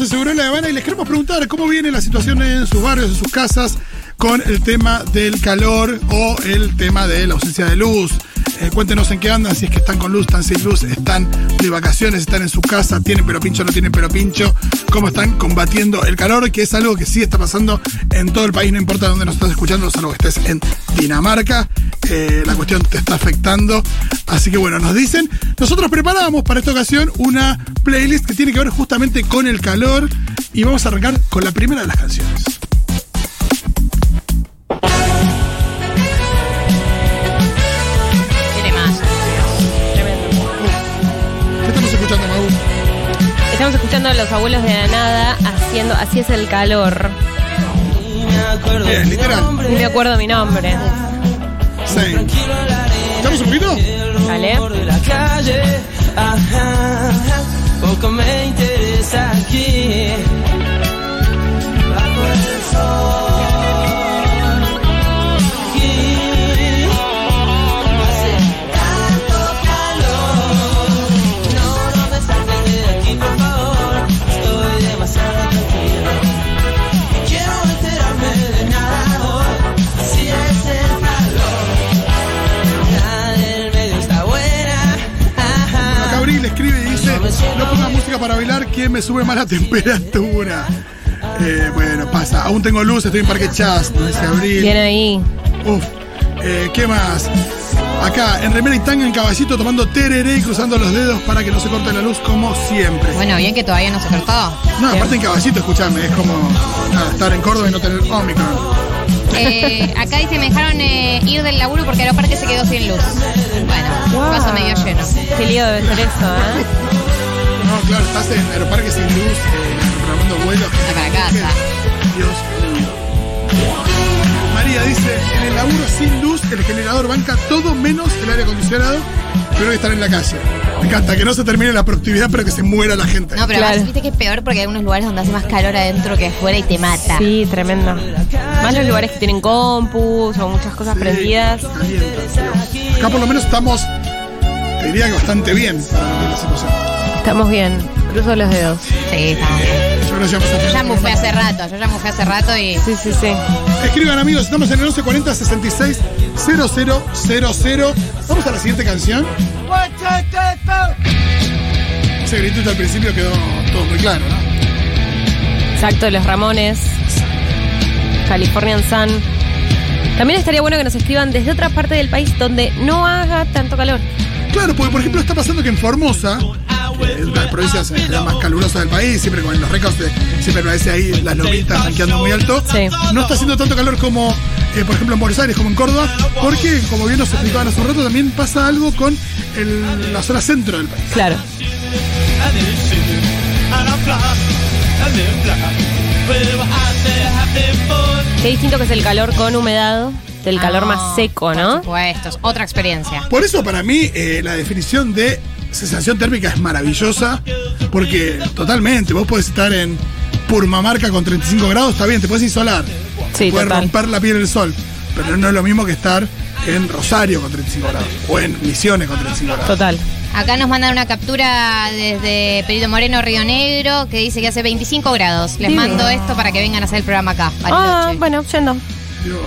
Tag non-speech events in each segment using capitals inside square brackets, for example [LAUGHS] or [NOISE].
estamos en La Habana y les queremos preguntar cómo viene la situación en sus barrios, en sus casas, con el tema del calor o el tema de la ausencia de luz. Eh, cuéntenos en qué andan, si es que están con luz, están sin luz, están de vacaciones, están en su casa, tienen pero pincho, no tienen pero pincho, cómo están combatiendo el calor, que es algo que sí está pasando en todo el país, no importa dónde nos estás escuchando, salvo que estés en Dinamarca, eh, la cuestión te está afectando. Así que bueno, nos dicen, nosotros preparábamos para esta ocasión una playlist que tiene que ver justamente con el calor y vamos a arrancar con la primera de las canciones. Estamos escuchando a los abuelos de la nada haciendo Así es el calor. Bien, literal. Ni me acuerdo mi nombre. ¿Estamos un calle, ajá, poco me interesa aquí. Bajo el sol, me sube más la [LAUGHS] temperatura. Eh, bueno, pasa, aún tengo luz, estoy en Parque Chas, nos dice Abril. Bien ahí. Uf, eh, ¿qué más? Acá, en remera y tanga en caballito, tomando tereré y cruzando los dedos para que no se corte la luz como siempre. Bueno, bien que todavía no se cortó. No, aparte en caballito, escúchame, es como nada, estar en Córdoba y no tener Omicron. Eh, acá dice, me dejaron eh, ir del laburo porque Aeroparque se quedó sin luz. Bueno, Wow. vaso medio lleno. Qué lío debe ser eso, ¿eh? No, claro, estás en Aeroparque sin luz, eh, programando vuelos. Anda para casa. Dios mío. María dice, en el laburo sin luz, el generador banca todo menos el aire acondicionado, pero que estar en la calle. Me encanta, que no se termine la productividad, pero que se muera la gente. No, pero Claro. además, viste que es peor porque hay unos lugares donde hace más calor adentro que afuera y te mata. Sí, tremendo. Más los lugares que tienen compus o muchas cosas Sí, prendidas. calienta, Dios. Acá por lo menos estamos, te diría que bastante bien para la situación. Estamos bien. Cruzo los dedos. Sí, estamos bien. Yo Yo ya mufé hace rato, yo ya mufé hace rato y Sí, sí, sí. Escriban amigos, estamos en el 1140 66 0000. Vamos a la siguiente canción. Ese gritito al principio quedó todo muy claro, ¿no? Exacto, los Ramones. Californian Sun. También estaría bueno que nos escriban desde otra parte del país donde no haga tanto calor. Claro, porque por ejemplo está pasando que en Formosa, es una de las provincias más calurosas del país, siempre con los récords de- siempre aparece ahí las lomitas rankeando muy alto, Sí. no está haciendo tanto calor como, eh, por ejemplo, en Buenos Aires, como en Córdoba, porque, como bien nos explicaban hace un rato, también pasa algo con el- la zona centro del país. Claro. Qué distinto que es el calor con humedad del calor Ah, más seco, ¿no? Por supuesto, es otra experiencia. Por eso para mí eh, la definición de sensación térmica es maravillosa, porque totalmente, vos podés estar en Purmamarca con 35 grados, está bien, te puedes insolar, Sí, puedes romper la piel del sol, pero no es lo mismo que estar en Rosario con 35 grados, o en Misiones con 35 grados. Total. Acá nos mandan una captura desde Perito Moreno, Río Negro, que dice que hace 25 grados. Les mando esto para que vengan a hacer el programa acá. Ah, bueno, yendo. Dios.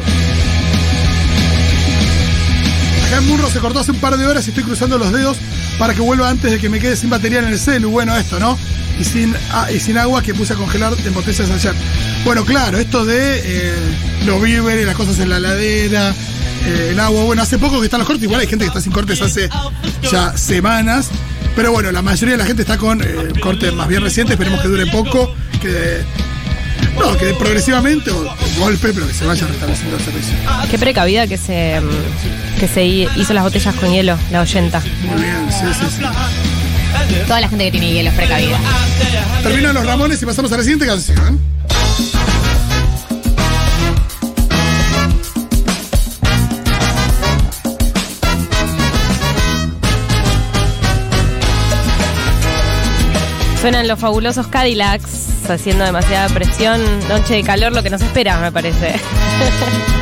Acá en Murro se cortó hace un par de horas y estoy cruzando los dedos para que vuelva antes de que me quede sin batería en el celu. Bueno, esto, ¿no? Y sin, ah, y sin agua que puse a congelar en botellas ayer. Bueno, claro, esto de eh, los víveres, las cosas en la ladera, eh, el agua. Bueno, hace poco que están los cortes, igual hay gente que está sin cortes hace ya semanas. Pero bueno, la mayoría de la gente está con eh, cortes más bien recientes, esperemos que dure poco, que no, que progresivamente o golpe, pero que se vaya restableciendo el servicio. Qué precavida que se, mm, que se hi- hizo las botellas con hielo, la oyenta. Muy bien, sí, sí, sí. Toda la gente que tiene hielo es precavida. Terminan los Ramones y pasamos a la siguiente canción. Suenan los fabulosos Cadillacs haciendo demasiada presión. Noche de calor, lo que nos espera, me parece. [LAUGHS]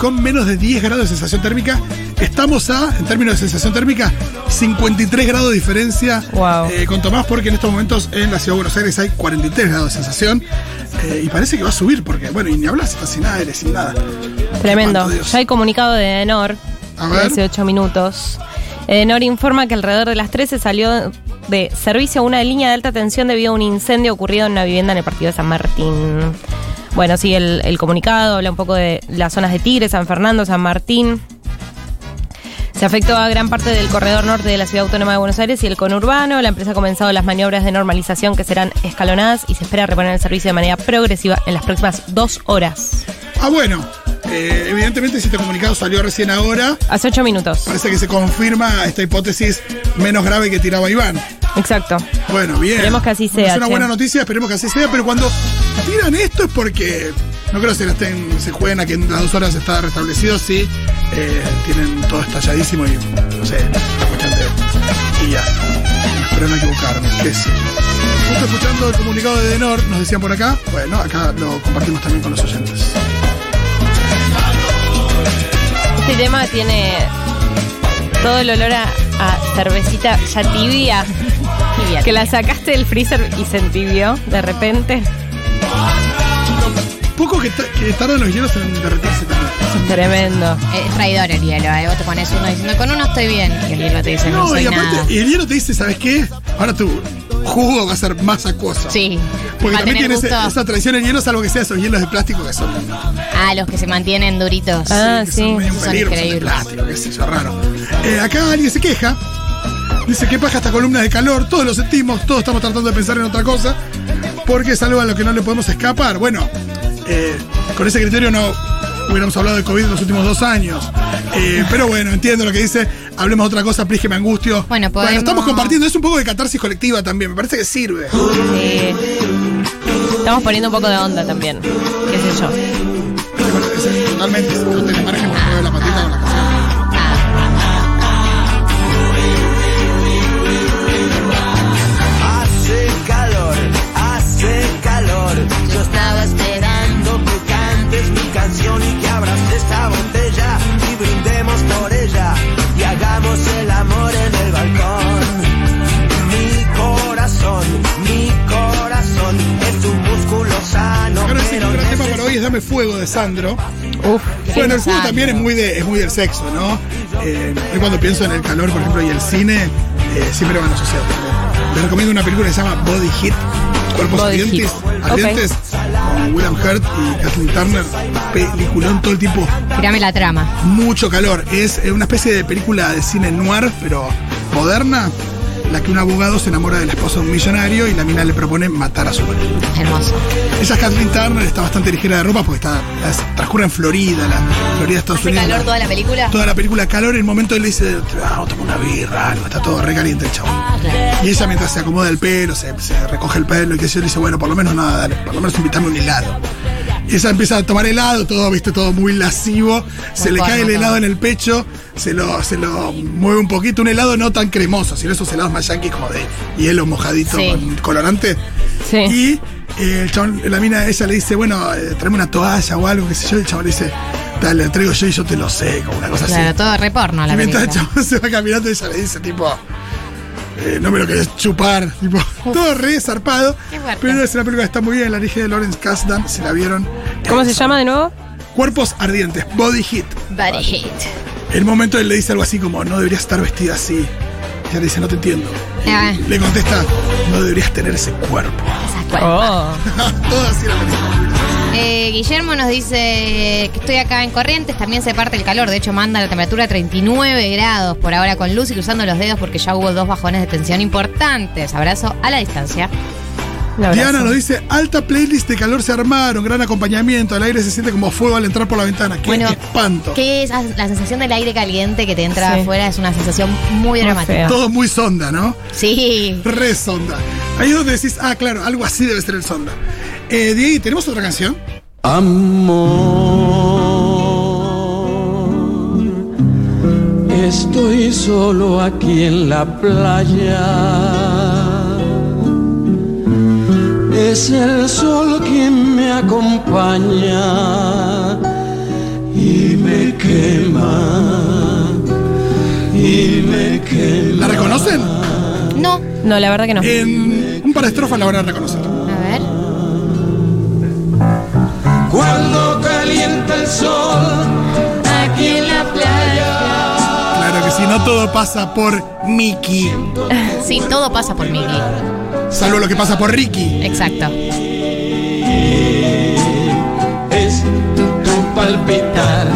con menos de 10 grados de sensación térmica. Estamos a, en términos de sensación térmica, 53 grados de diferencia Wow. eh, con Tomás, porque en estos momentos en la ciudad de Buenos Aires hay 43 grados de sensación. eh, y parece que va a subir, porque, bueno, y ni hablas, está sin aire, sin nada. Tremendo. Ya hay comunicado de Enor hace ocho minutos. Enor informa que alrededor de las 13 salió de servicio una línea de alta tensión debido a un incendio ocurrido en una vivienda en el partido de San Martín. Bueno, sí, el, el comunicado habla un poco de las zonas de Tigre, San Fernando, San Martín. Se afectó a gran parte del corredor norte de la ciudad autónoma de Buenos Aires y el conurbano. La empresa ha comenzado las maniobras de normalización que serán escalonadas y se espera reponer el servicio de manera progresiva en las próximas dos horas. Ah, bueno, eh, evidentemente si este comunicado salió recién ahora, Hace ocho minutos. parece que se confirma esta hipótesis menos grave que tiraba Iván. Exacto. Bueno, bien. Esperemos que así sea, Es una che. buena noticia, esperemos que así sea, pero cuando tiran esto es porque no creo que se la estén, se jueguen a que en las dos horas está restablecido, sí, eh, tienen todo estalladísimo y no sé, la cuestión de y ya. Espero no equivocarme, qué sé yo. Justo escuchando el comunicado de Denor, nos decían por acá, bueno, acá lo compartimos también con los oyentes. Este tema tiene todo el olor a, a cervecita ya tibia. Que la sacaste del freezer y se entibió de repente. Poco que, que tardan los hielos en derretirse también. Tremendo. Es traidor el hielo, ¿eh? Vos te pones uno diciendo, con uno estoy bien. Y el hielo te dice, no, No, soy y aparte, nada. y el hielo te dice, ¿sabes qué? Ahora tu jugo va a ser más acuoso. Sí. Porque también tiene gusto. esa tradición el hielo, salvo que sea esos hielos de plástico que son, Ah, los que se mantienen duritos. Ah, que sí. son Son que son de increíbles. plástico, qué sé yo, raro. Eh, acá alguien se queja. Dice que paja esta columna de calor, todos lo sentimos, todos estamos tratando de pensar en otra cosa, porque es algo a lo que no le podemos escapar. Bueno, eh, con ese criterio no hubiéramos hablado de COVID en los últimos dos años. Eh, pero bueno, entiendo lo que dice, hablemos de otra cosa, please que me angustio. Bueno, podemos- estamos compartiendo, es un poco de catarsis colectiva también, me parece que sirve. Sí. Estamos poniendo un poco de onda también. ¿Qué sé yo? Bueno, Totalmente, no tenés margen, no mueve la patita con la canción. Yo estaba esperando que cantes mi canción y que abras esta botella y brindemos por ella y hagamos el amor en el balcón. Mi corazón, mi corazón es un músculo sano. Claro, sí, el tema para hoy es Dame Fuego de Sandro. Uf. Bueno, el fuego también es muy, de, es muy del sexo, ¿no? Eh, yo cuando pienso en el calor, por ejemplo, y el cine, eh, siempre van asociados. Les recomiendo una película que se llama Body Heat, Cuerpos Body Ardientes, con William Hurt y Kathleen Turner. Peliculón todo el tiempo, Tirame la trama. mucho calor. Es eh, una especie de película de cine noir, pero moderna, la que un abogado se enamora de la esposa de un millonario y la mina le propone matar a su marido. Hermoso. Esa es Kathleen Turner, está bastante ligera de ropa porque está, es- transcurre en Florida, la Florida, Estados ¿Hace Unidos. calor la- toda la película? toda la película calor, en el momento él le dice, ah, toma una birra, algo, está todo re caliente el chabón. Y ella mientras se acomoda el pelo, se, se recoge el pelo y que se le dice, bueno, por lo menos nada, dale, por lo menos invítame un helado. Ella empieza a tomar helado, todo, viste, todo muy lascivo, se le cae el helado en el pecho, se lo, se lo mueve un poquito, un helado no tan cremoso, sino esos helados más yanquis como de hielo mojadito Sí. con colorante. Sí. Y eh, el chabón, la mina, ella le dice, bueno, eh, tráeme una toalla o algo, qué sé yo, y el chabón le dice, dale, la traigo yo y yo te lo sé, como una cosa así. Claro, todo re porno la Y mientras el chabón [LAUGHS] se va caminando, ella le dice, tipo, eh, no me lo querés chupar, tipo, todo re zarpado. Pero es una película que está muy bien, la dije de Lawrence Kasdan, si la vieron. ¿Cómo se llama de nuevo? Cuerpos ardientes, Body Heat. Body Heat. En un momento él le dice algo así como, no deberías estar vestida así. Ella le dice, no te entiendo. Ah. Le contesta, no deberías tener ese cuerpo. Oh. [LAUGHS] todo así la película. Eh, Guillermo nos dice que estoy acá en Corrientes, también se parte el calor, de hecho manda la temperatura a 39 grados por ahora con luz y cruzando los dedos porque ya hubo dos bajones de tensión importantes. Abrazo a la distancia. Diana nos dice, alta playlist de calor se armaron, gran acompañamiento, el aire se siente como fuego al entrar por la ventana. Qué Bueno, espanto. Que es la sensación del aire caliente que te entra Sí. afuera es una sensación muy Muy dramática. Todo muy sonda, ¿no? Sí. Re sonda. Ahí es donde decís, ah, claro, algo así debe ser el sonda. Eh, Diego, ¿tenemos otra canción? Amor, estoy solo aquí en la playa. Es el sol quien me acompaña y me quema y me quema. ¿La reconocen? No. No, la verdad que no. En un par de estrofas la van a reconocer. Cuando calienta el sol aquí en la playa. Claro que si no todo pasa por Mickey. [LAUGHS] Sí, todo pasa por Mickey. Salvo lo que pasa por Ricky. Exacto. Es tu palpitar,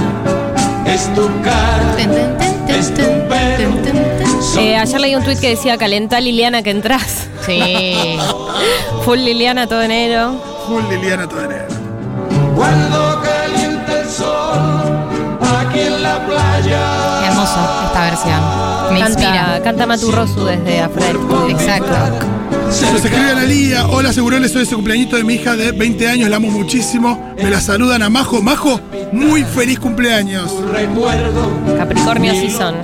es tu cara, Ten, ten, ten, ten, es tu ten, pelo. ten, ten, ten. Eh, ayer leí un tuit que decía, calentá Liliana que entras. Sí. [LAUGHS] Full Liliana todo enero. Full Liliana Todanera. Cuando calienta el sol aquí en la playa. Qué hermoso esta versión. Me Canta, inspira. canta Maturrosu desde afuera. Exacto. Nos escribe Analía. Hola, Seguroles, soy ese cumpleañito de mi hija de 20 años, la amo muchísimo. Me la saludan a Majo. Majo, muy feliz cumpleaños. Recuerdo Capricornio sí son.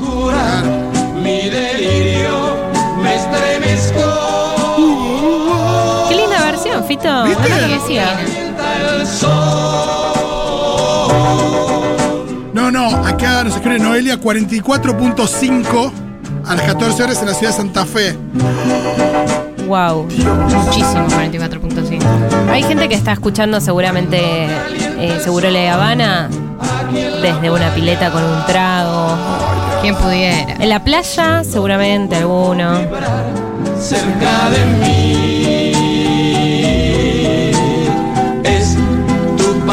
mi delirio, me estremezco. Versión, Fito. ¿Viste? No la sol. No, no, acá nos escribe Noelia 44.5 a las 14 horas en la ciudad de Santa Fe. Wow. Muchísimo, 44.5. Hay gente que está escuchando seguramente eh, Seguro Le Habana desde una pileta con un trago. ¿Quién pudiera? En la playa, seguramente alguno. cerca de mí.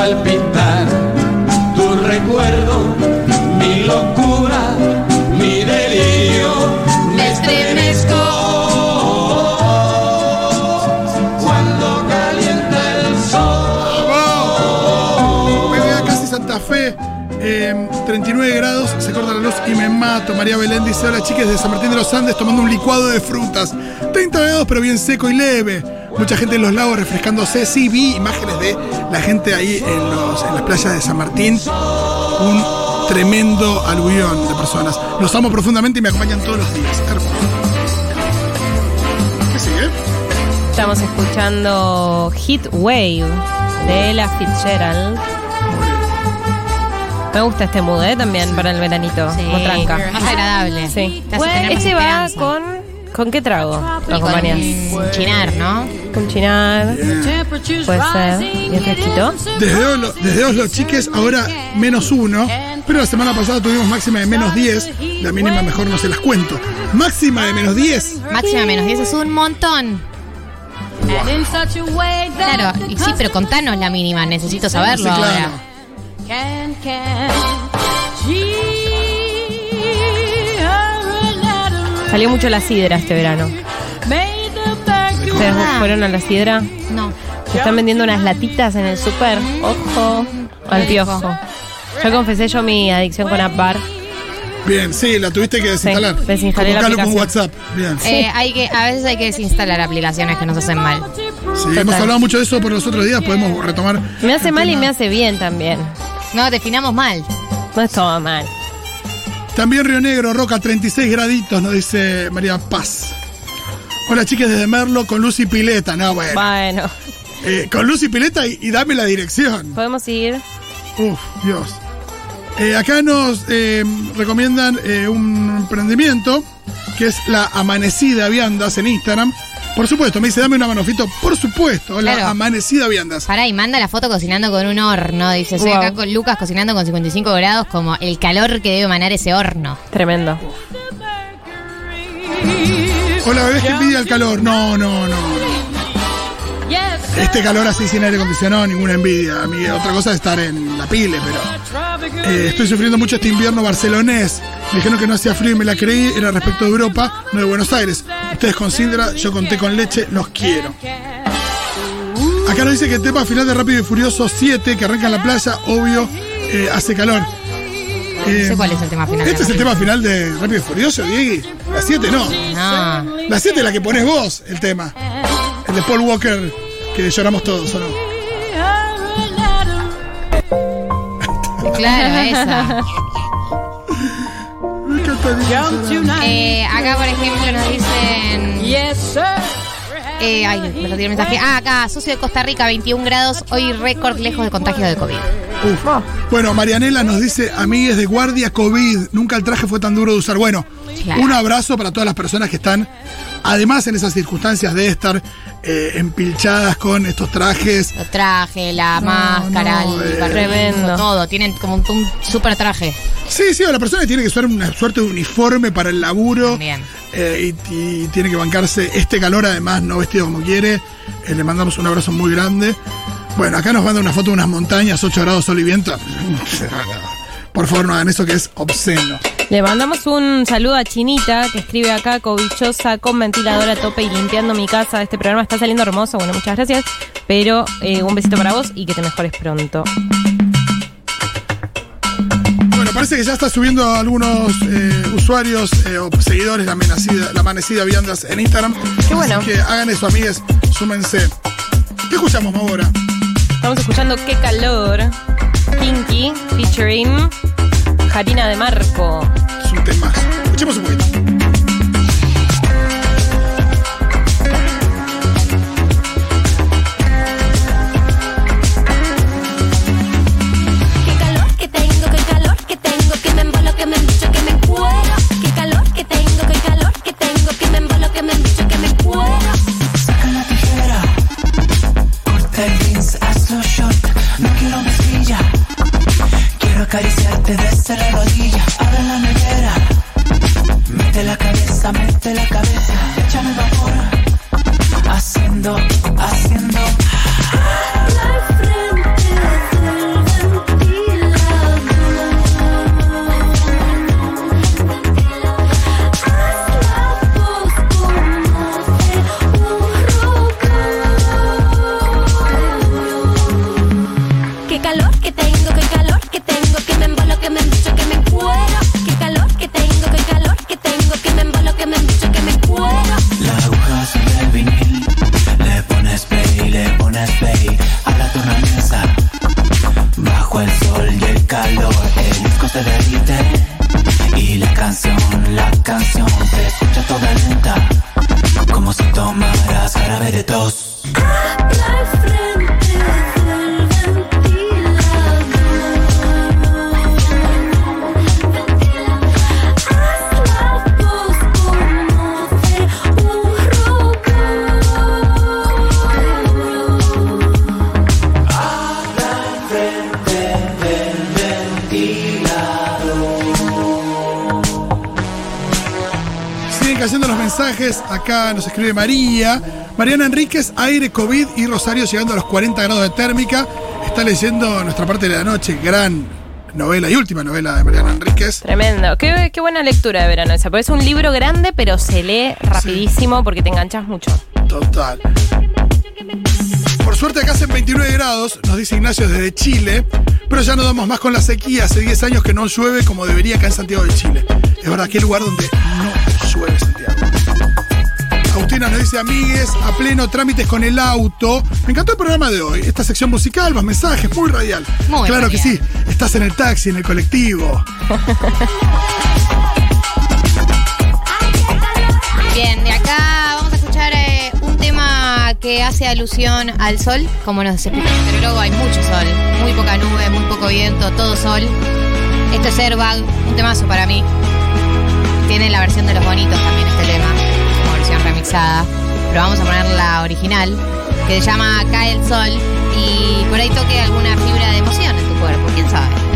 Palpitar, tu recuerdo, mi locura, mi delirio. Me estremezco cuando calienta el sol. PBA casi Santa Fe, eh, 39 grados, se corta la luz y me mato. María Belén dice, hola chicas de San Martín de los Andes tomando un licuado de frutas. 30 grados pero bien seco y leve. Mucha gente en los lagos refrescándose. Sí, vi imágenes de la gente ahí en, los, en las playas de San Martín. Un tremendo aluvión de personas. Los amo profundamente y me acompañan todos los días. Hermoso. ¿Qué sigue? Estamos escuchando Hit Wave de Ella Fitzgerald. Me gusta este mood, ¿eh? También para el veranito. Sí, Como tranca. Más agradable. Sí. Este va con. ¿Con qué trago? Y ¿Lo acompañas? chinar, ¿no? Puede ser. ¿Y el fresquito? Desde Oslo, desde Oslo, chiques, ahora menos uno. Pero la semana pasada tuvimos máxima de menos 10. La mínima mejor no se las cuento. Máxima de menos 10. Máxima menos 10 es un montón. Claro, y sí, pero contanos la mínima, necesito saberlo Sí, claro. ahora. Salió mucho la sidra este verano. ¿Ustedes Ah. fueron a la sidra? No. Se están vendiendo unas latitas en el súper. Ojo al piojo. Yo confesé yo mi adicción con Appbar. Bien, sí, la tuviste que desinstalar. Sí, desinstalé la Convocalo con aplicación. WhatsApp. Bien. Eh, hay que, a veces hay que desinstalar aplicaciones que nos hacen mal. Sí, hemos hablado mucho de eso por los otros días. Podemos retomar. Me hace mal y me hace bien también. No, definamos mal. No es todo mal. También Río Negro, Roca, 36 graditos, nos dice María Paz. Hola, chicas desde Merlo con Lucy Pileta. No, bueno. Bueno, Eh, con Lucy Pileta y, y dame la dirección. podemos ir. Uf, Dios. Eh, acá nos eh, recomiendan eh, un emprendimiento que es la Amanecida Viandas en Instagram. Por supuesto, me dice, dame una manofito. Por supuesto, la Claro. Amanecida Viandas. Pará, y manda la foto cocinando con un horno. Dice, estoy Wow. acá con Lucas cocinando con 55 grados, como el calor que debe emanar ese horno. Tremendo. Hola, bebés que envidia el calor. No, no, no. Este calor así sin aire acondicionado, ninguna envidia. A mí otra cosa es estar en la pile, pero eh, estoy sufriendo mucho este invierno barcelonés. Me dijeron que no hacía frío y me la creí. Era respecto de Europa, no de Buenos Aires. Ustedes con Sidra, yo conté con leche, los quiero. Acá nos dice que el tema final de Rápido y Furioso 7, que arranca en la playa, obvio, eh, hace calor. Eh, No sé cuál es el tema final. Este es el tema final de Rápido y Furioso, Diego. La 7 no. No. La 7 es la que pones vos, el tema. El de Paul Walker, que lloramos todos, ¿o no? Claro, [LAUGHS] esa. Eh, acá, por ejemplo, nos dicen. Eh, ay, me retiré el mensaje. Ah, acá, socio de Costa Rica, 21 grados. Hoy récord lejos de contagio de COVID. Uf. Bueno, Marianela nos dice, amigues de guardia COVID, nunca el traje fue tan duro de usar. Bueno, Claro. un abrazo para todas las personas que están, además en esas circunstancias de estar eh, empilchadas con estos trajes. Los trajes, la máscara, no, el eh. Tremendo. todo. Tienen como un, un super traje. Sí, sí, o la persona tiene que usar una suerte de uniforme para el laburo. Eh, y, y tiene que bancarse este calor, además, no vestido como quiere. Eh, le mandamos un abrazo muy grande. Bueno, acá nos manda una foto de unas montañas, 8 grados sol y viento. [LAUGHS] Por favor, no hagan eso que es obsceno. Le mandamos un saludo a Chinita, que escribe acá, cobichosa, con ventilador a tope y limpiando mi casa. Este programa está saliendo hermoso, bueno, muchas gracias. Pero eh, un besito para vos y que te mejores pronto. Bueno, parece que ya está subiendo algunos eh, usuarios eh, o seguidores la amanecida, la amanecida viandas en Instagram. Qué bueno. Así que hagan eso, amigues, súmense. ¿Qué escuchamos ahora? Estamos escuchando Qué calor. Kinky, featuring Jarina de Marco. Es un tema. Escuchemos un poquito. Mete la cabeza, El sol y el calor, el disco se derrite. Y la canción, la canción se escucha toda lenta. Como si tomaras jarabe de tos. Mensajes. Acá nos escribe María. Mariana Enríquez, aire, COVID y Rosario llegando a los 40 grados de térmica. Está leyendo nuestra parte de la noche. Gran novela y última novela de Mariana Enríquez. Tremendo. Qué, qué buena lectura de verano esa. Porque es un libro grande, pero se lee rapidísimo porque te enganchas mucho. Total. Por suerte acá hacen 29 grados, nos dice Ignacio desde Chile, pero ya no damos más con la sequía. Hace 10 años que no llueve como debería acá en Santiago de Chile. Es verdad, que lugar donde no llueve Santiago. Agustina nos dice, amigues, a pleno trámites con el auto. Me encantó el programa de hoy. Esta sección musical, más mensajes, muy radial. Muy claro que sí. Estás en el taxi, en el colectivo. [LAUGHS] Bien, de acá vamos a escuchar eh, un tema que hace alusión al sol. Como nos explica el meteorólogo, hay mucho sol, muy poca nube, muy poco viento, todo sol. Esto es Airbag, un temazo para mí. Tiene la versión de los bonitos también este tema, Pero vamos a poner la original, que se llama Cae el Sol. Y por ahí toque alguna fibra de emoción en tu cuerpo, quién sabe.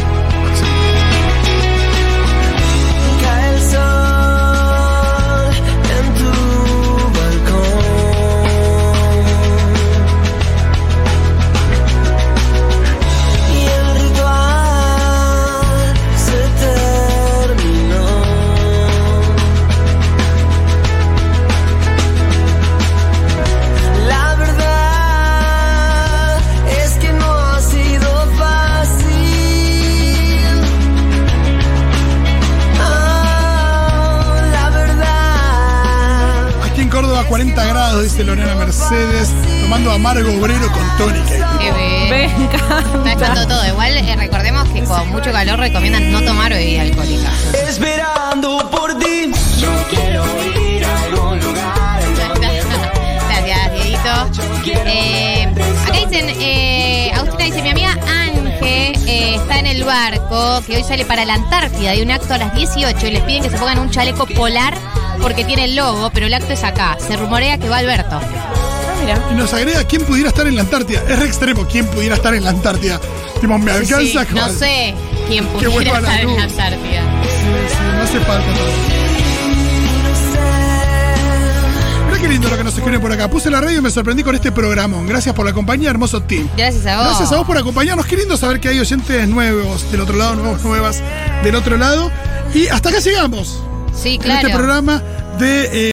Lorena Mercedes, tomando amargo obrero con tónica. Qué bien. Está echando todo. Igual eh, recordemos que con mucho calor recomiendan no tomar bebida alcohólica. Esperando por ti. Yo quiero ir a algún lugar. [LAUGHS] Gracias, Dieguito. Eh, acá dicen, eh, Agustina dice, mi amiga Ángel eh, está en el barco que hoy sale para la Antártida. Hay un acto a las 18 y les piden que se pongan un chaleco polar porque tiene el logo, pero el acto es acá. Se rumorea que va Alberto. Ah, mira. Y nos agrega quién pudiera estar en la Antártida. Es re extremo quién pudiera estar en la Antártida. Tipo, me Sí, alcanza sí, no sé quién pudiera estar en la. Antártida. Sí, sí, no hace falta. Mirá qué lindo lo que nos escriben por acá. Puse la radio y me sorprendí con este programón. Gracias por la compañía, hermoso team. Gracias a vos. Gracias a vos por acompañarnos. Qué lindo saber que hay oyentes nuevos del otro lado, nuevos, nuevas del otro lado. Y hasta acá llegamos. Sí, En claro. este programa de. eh,